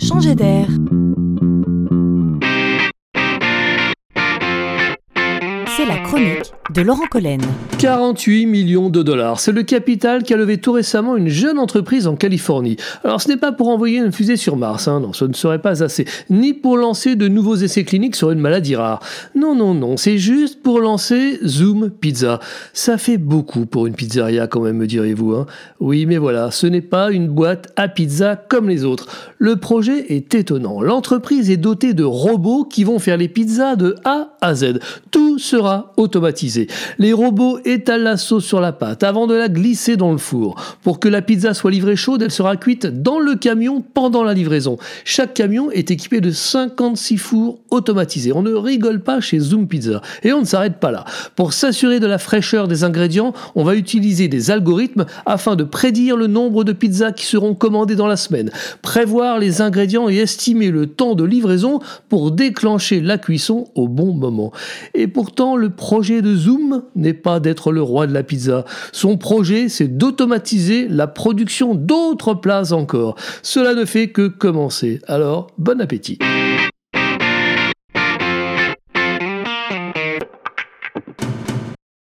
changer d'air. C'est la chronique de Laurent Collen. 48 millions de dollars, c'est le capital qu'a levé tout récemment une jeune entreprise en Californie. Alors ce n'est pas pour envoyer une fusée sur Mars, hein, non, ce ne serait pas assez, ni pour lancer de nouveaux essais cliniques sur une maladie rare. Non, non, non, c'est juste pour lancer Zoom Pizza. Ça fait beaucoup pour une pizzeria quand même, me direz-vous. Hein. Oui, mais voilà, ce n'est pas une boîte à pizza comme les autres. Le projet est étonnant. L'entreprise est dotée de robots qui vont faire les pizzas de A à Z. Tout sera automatisé. Les robots étalent la sauce sur la pâte avant de la glisser dans le four. Pour que la pizza soit livrée chaude, elle sera cuite dans le camion pendant la livraison. Chaque camion est équipé de 56 fours automatisés. On ne rigole pas chez Zoom Pizza. Et on ne s'arrête pas là. Pour s'assurer de la fraîcheur des ingrédients, on va utiliser des algorithmes afin de prédire le nombre de pizzas qui seront commandées dans la semaine, prévoir les ingrédients et estimer le temps de livraison pour déclencher la cuisson au bon moment. Et le projet de Zoom n'est pas d'être le roi de la pizza. Son projet, c'est d'automatiser la production d'autres plats encore. Cela ne fait que commencer. Alors, bon appétit.